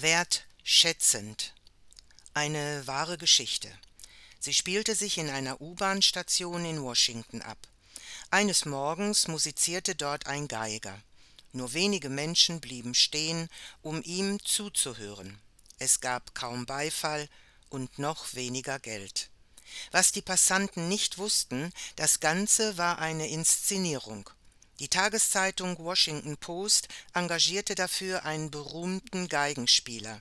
Wertschätzend. Eine wahre Geschichte. Sie spielte sich in einer U-Bahn-Station in Washington ab. Eines Morgens musizierte dort ein Geiger. Nur wenige Menschen blieben stehen, um ihm zuzuhören. Es gab kaum Beifall und noch weniger Geld. Was die Passanten nicht wussten, das Ganze war eine Inszenierung. Die Tageszeitung Washington Post engagierte dafür einen berühmten Geigenspieler.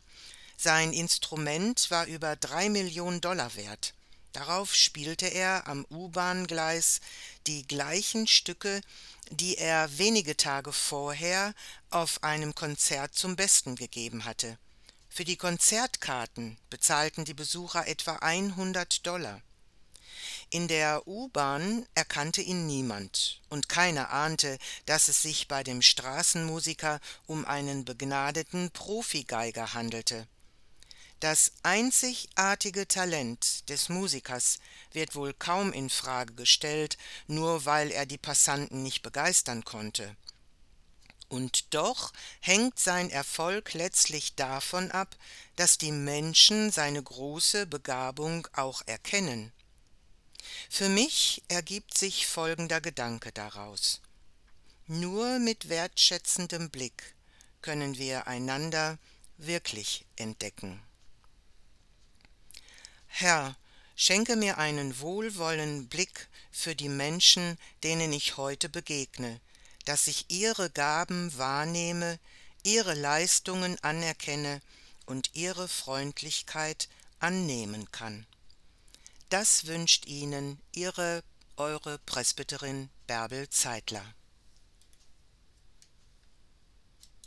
Sein Instrument war über drei Millionen Dollar wert. Darauf spielte er am U-Bahn-Gleis die gleichen Stücke, die er wenige Tage vorher auf einem Konzert zum Besten gegeben hatte. Für die Konzertkarten bezahlten die Besucher etwa 100 Dollar. In der U-Bahn erkannte ihn niemand, und keiner ahnte, dass es sich bei dem Straßenmusiker um einen begnadeten Profigeiger handelte. Das einzigartige Talent des Musikers wird wohl kaum in Frage gestellt, nur weil er die Passanten nicht begeistern konnte. Und doch hängt sein Erfolg letztlich davon ab, dass die Menschen seine große Begabung auch erkennen. Für mich ergibt sich folgender Gedanke daraus. Nur mit wertschätzendem Blick können wir einander wirklich entdecken. Herr, schenke mir einen wohlwollenden Blick für die Menschen, denen ich heute begegne, dass ich ihre Gaben wahrnehme, ihre Leistungen anerkenne und ihre Freundlichkeit annehmen kann. Das wünscht Ihnen Ihre eure Presbyterin Bärbel Zeitler.